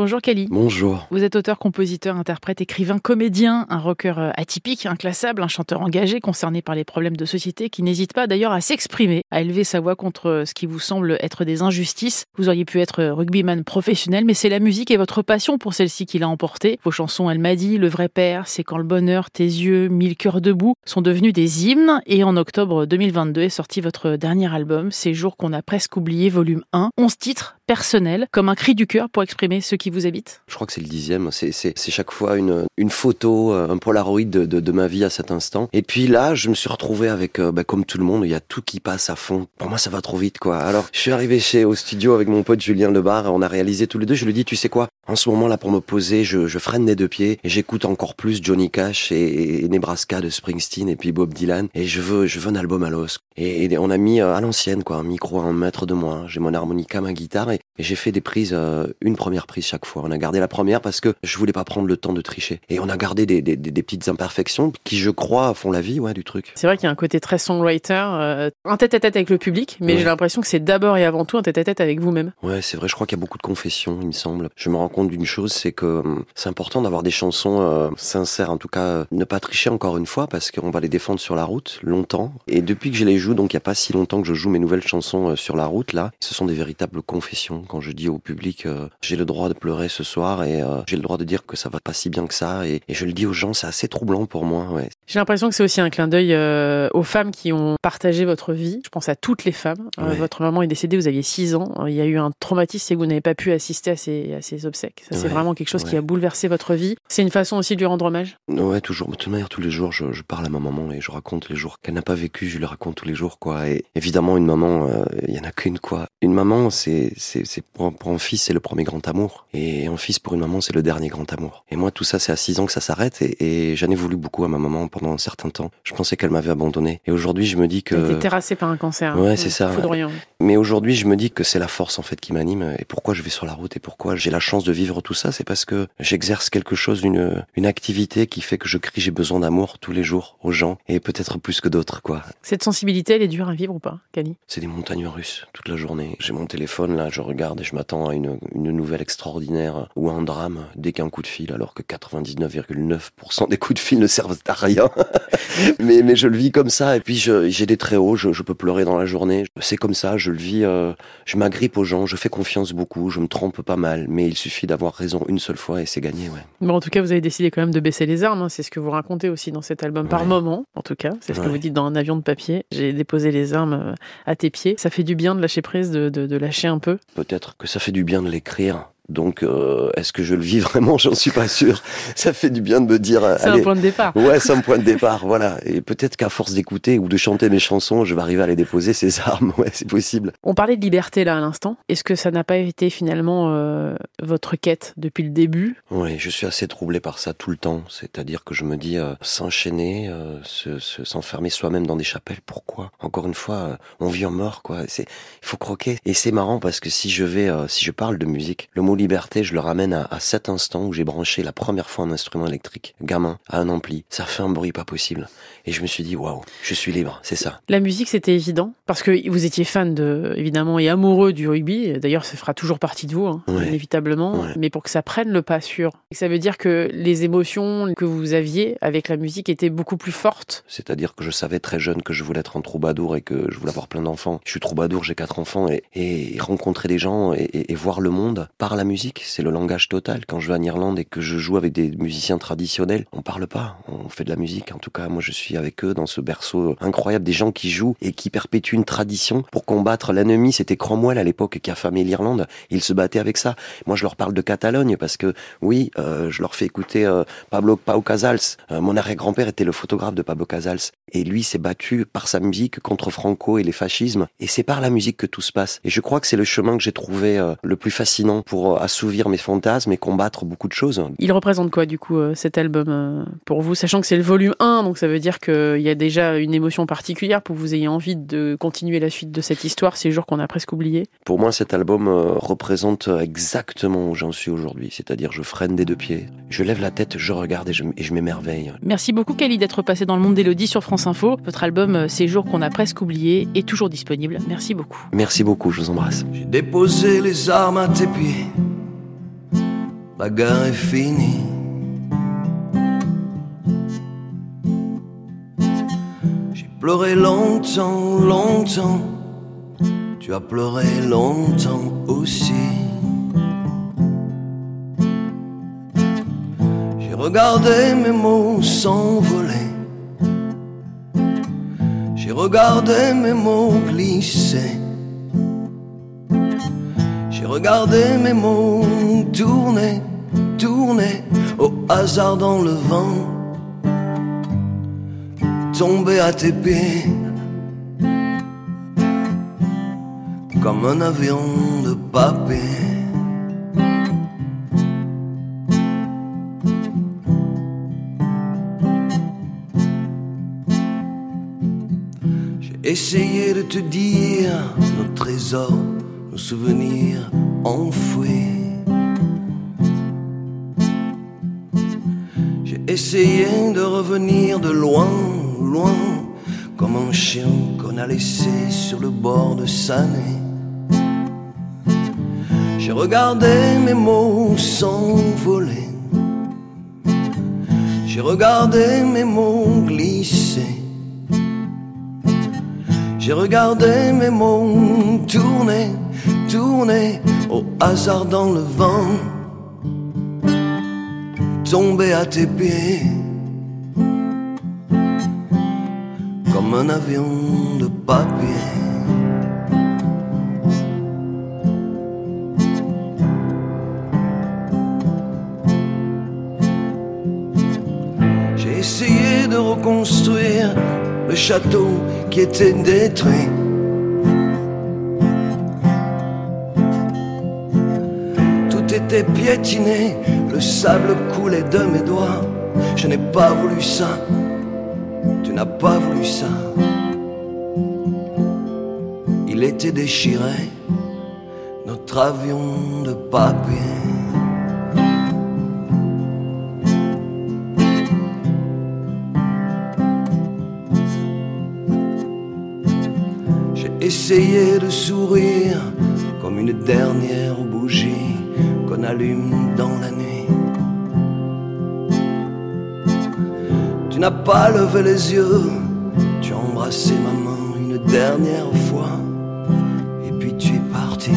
Bonjour Kali. Bonjour. Vous êtes auteur, compositeur, interprète, écrivain, comédien, un rocker euh, atypique, inclassable, un chanteur engagé, concerné par les problèmes de société, qui n'hésite pas d'ailleurs à s'exprimer, à élever sa voix contre euh, ce qui vous semble être des injustices. Vous auriez pu être euh, rugbyman professionnel, mais c'est la musique et votre passion pour celle-ci qui l'a emporté. Vos chansons Elle m'a dit, Le vrai père, C'est quand le bonheur, Tes yeux, Mille cœurs debout sont devenus des hymnes. Et en octobre 2022 est sorti votre dernier album, Ces jours qu'on a presque oublié, volume 1. 11 titres personnels, comme un cri du cœur pour exprimer ce qui vous habite Je crois que c'est le dixième. C'est chaque fois une, une photo, euh, un polaroid de, de, de, ma vie à cet instant. Et puis là, je me suis retrouvé avec, euh, bah, comme tout le monde, il y a tout qui passe à fond. Pour moi, ça va trop vite, quoi. Alors, je suis arrivé chez au studio avec mon pote Julien Lebar. On a réalisé tous les deux. Je lui dis, tu sais quoi? En ce moment là, pour me poser, je, je freine des deux pieds et j'écoute encore plus Johnny Cash et, et, Nebraska de Springsteen et puis Bob Dylan. Et je veux, je veux un album à l'os. Et, et, on a mis euh, à l'ancienne, quoi, un micro à un mètre de moi. J'ai mon harmonica, ma guitare et, et j'ai fait des prises, euh, une première prise chaque fois. On a gardé la première parce que je voulais pas prendre le temps de tricher. Et on a gardé des, des, des petites imperfections qui, je crois, font la vie ouais, du truc. C'est vrai qu'il y a un côté très songwriter, euh, un tête-à-tête avec le public, mais ouais. j'ai l'impression que c'est d'abord et avant tout un tête-à-tête avec vous-même. Ouais, c'est vrai, je crois qu'il y a beaucoup de confessions, il me semble. Je me rends compte d'une chose, c'est que hum, c'est important d'avoir des chansons euh, sincères, en tout cas, euh, ne pas tricher encore une fois, parce qu'on va les défendre sur la route longtemps. Et depuis que je les joue, donc il n'y a pas si longtemps que je joue mes nouvelles chansons euh, sur la route, là, ce sont des véritables confessions. Quand je dis au public, euh, j'ai le droit de pleurer ce soir et j'ai le droit de dire que ça va pas si bien que ça, et, et je le dis aux gens, c'est assez troublant pour moi. Ouais. J'ai l'impression que c'est aussi un clin d'œil aux femmes qui ont partagé votre vie. Je pense à toutes les femmes. Ouais. votre maman est décédée, vous aviez 6 ans. Il y a eu un traumatisme et vous n'avez pas pu assister à ses, à ses obsèques. Ça, ouais. c'est vraiment quelque chose qui a bouleversé votre vie. C'est une façon aussi de lui rendre hommage Ouais, toujours. De toute manière, tous les jours, je, je parle à ma maman et je raconte les jours qu'elle n'a pas vécu. Je lui raconte tous les jours, quoi. Et évidemment, une maman, il euh, y en a qu'une, quoi. Une maman, c'est, c'est, c'est pour, pour un fils, c'est le premier grand amour. Et un fils pour une maman, c'est le dernier grand amour. Et moi, tout ça, c'est à 6 ans que ça s'arrête. Et, et j'en ai voulu beaucoup à ma maman pendant un certain temps. Je pensais qu'elle m'avait abandonné. Et aujourd'hui, je me dis que. Elle était terrassée par un cancer. Ouais, c'est ça. Foudroyant. Mais aujourd'hui, je me dis que c'est la force, en fait, qui m'anime. Et pourquoi je vais sur la route et pourquoi j'ai la chance de vivre tout ça, c'est parce que j'exerce quelque chose, une, une activité qui fait que je crie j'ai besoin d'amour tous les jours aux gens. Et peut-être plus que d'autres, quoi. Cette sensibilité, elle est dure à vivre ou pas, Kali? C'est des montagnes russes toute la journée. J'ai mon téléphone, là, je regarde et je m'attends à une, une nouvelle extraordinaire ou un drame dès qu'un coup de fil, alors que 99,9% des coups de fil ne servent à rien. mais, mais je le vis comme ça. Et puis j'ai des très hauts, je, je, peux pleurer dans la journée. C'est comme ça, je le vis. Euh, je m'agrippe aux gens, je fais confiance beaucoup, je me trompe pas mal. Mais il suffit d'avoir raison une seule fois et c'est gagné, ouais. Bon, en tout cas, vous avez décidé quand même de baisser les armes. Hein. C'est ce que vous racontez aussi dans cet album, ouais. par moment, en tout cas. C'est ce ouais. que vous dites dans un avion de papier. J'ai déposé les armes euh, à tes pieds. Ça fait du bien de lâcher prise, de, de, de lâcher un peu. Peut-être que ça fait du bien de l'écrire donc, euh, est-ce que je le vis vraiment? J'en suis pas sûr. Ça fait du bien de me dire. C'est un point de départ. Ouais, c'est un point de départ. Voilà. Et peut-être qu'à force d'écouter ou de chanter mes chansons, je vais arriver à les déposer ces armes. Ouais, c'est possible. On parlait de liberté là à l'instant. Est-ce que ça n'a pas été finalement euh, votre quête depuis le début? Oui, je suis assez troublé par ça tout le temps. C'est-à-dire que je me dis euh, s'enchaîner, euh, s'enfermer se, soi-même dans des chapelles. Pourquoi? Encore une fois, euh, on vit en mort, quoi. C'est, il faut croquer. Et c'est marrant parce que si je vais, euh, si je parle de musique, le mot liberté, je le ramène à, à cet instant où j'ai branché la première fois un instrument électrique, gamin, à un ampli. Ça fait un bruit pas possible. Et je me suis dit, waouh, je suis libre, c'est ça. La musique, c'était évident parce que vous étiez fan de, évidemment, et amoureux du rugby. D'ailleurs, ça fera toujours partie de vous, hein, ouais. inévitablement. Ouais. Mais pour que ça prenne le pas sur, ça veut dire que les émotions que vous aviez avec la musique étaient beaucoup plus fortes. C'est-à-dire que je savais très jeune que je voulais être un troubadour et que je voulais avoir plein d'enfants. Je suis troubadour, j'ai quatre enfants et, et rencontrer des gens et, et, et voir le monde par la musique, c'est le langage total. Quand je vais en Irlande et que je joue avec des musiciens traditionnels, on parle pas, on fait de la musique. En tout cas, moi je suis avec eux dans ce berceau incroyable, des gens qui jouent et qui perpétuent une tradition pour combattre l'ennemi. C'était Cromwell à l'époque qui a famé l'Irlande. Ils se battaient avec ça. Moi je leur parle de Catalogne parce que oui, euh, je leur fais écouter euh, Pablo Casals. Euh, mon arrière-grand-père était le photographe de Pablo Casals et lui s'est battu par sa musique contre Franco et les fascismes. Et c'est par la musique que tout se passe. Et je crois que c'est le chemin que j'ai trouvé euh, le plus fascinant pour assouvir mes fantasmes et combattre beaucoup de choses. Il représente quoi du coup cet album pour vous, sachant que c'est le volume 1, donc ça veut dire qu'il y a déjà une émotion particulière pour que vous ayez envie de continuer la suite de cette histoire, ces jours qu'on a presque oubliés? Pour moi, cet album représente exactement où j'en suis aujourd'hui, c'est-à-dire je freine des deux pieds, je lève la tête, je regarde et je, et je m'émerveille. Merci beaucoup Kali d'être passé dans le monde d'Elodie sur France Info. Votre album Ces jours qu'on a presque oubliés est toujours disponible. Merci beaucoup. Merci beaucoup, je vous embrasse. J'ai déposé les armes à tes pieds la guerre est finie. J'ai pleuré longtemps, longtemps, tu as pleuré longtemps aussi. J'ai regardé mes mots s'envoler. J'ai regardé mes mots glisser. J'ai regardé mes mots tourner, tourner au hasard dans le vent. Tomber à tes pieds comme un avion de papier. J'ai essayé de te dire nos trésors, nos souvenirs enfouis. Essayé de revenir de loin, loin, comme un chien qu'on a laissé sur le bord de sa nez. J'ai regardé mes mots s'envoler. J'ai regardé mes mots glisser. J'ai regardé mes mots tourner, tourner au hasard dans le vent. Tomber à tes pieds comme un avion de papier. J'ai essayé de reconstruire le château qui était détruit. Était piétiné, le sable coulait de mes doigts. Je n'ai pas voulu ça, tu n'as pas voulu ça. Il était déchiré, notre avion de papier. J'ai essayé de sourire comme une dernière dans la nuit. Tu n'as pas levé les yeux, tu as embrassé ma main une dernière fois, et puis tu es parti.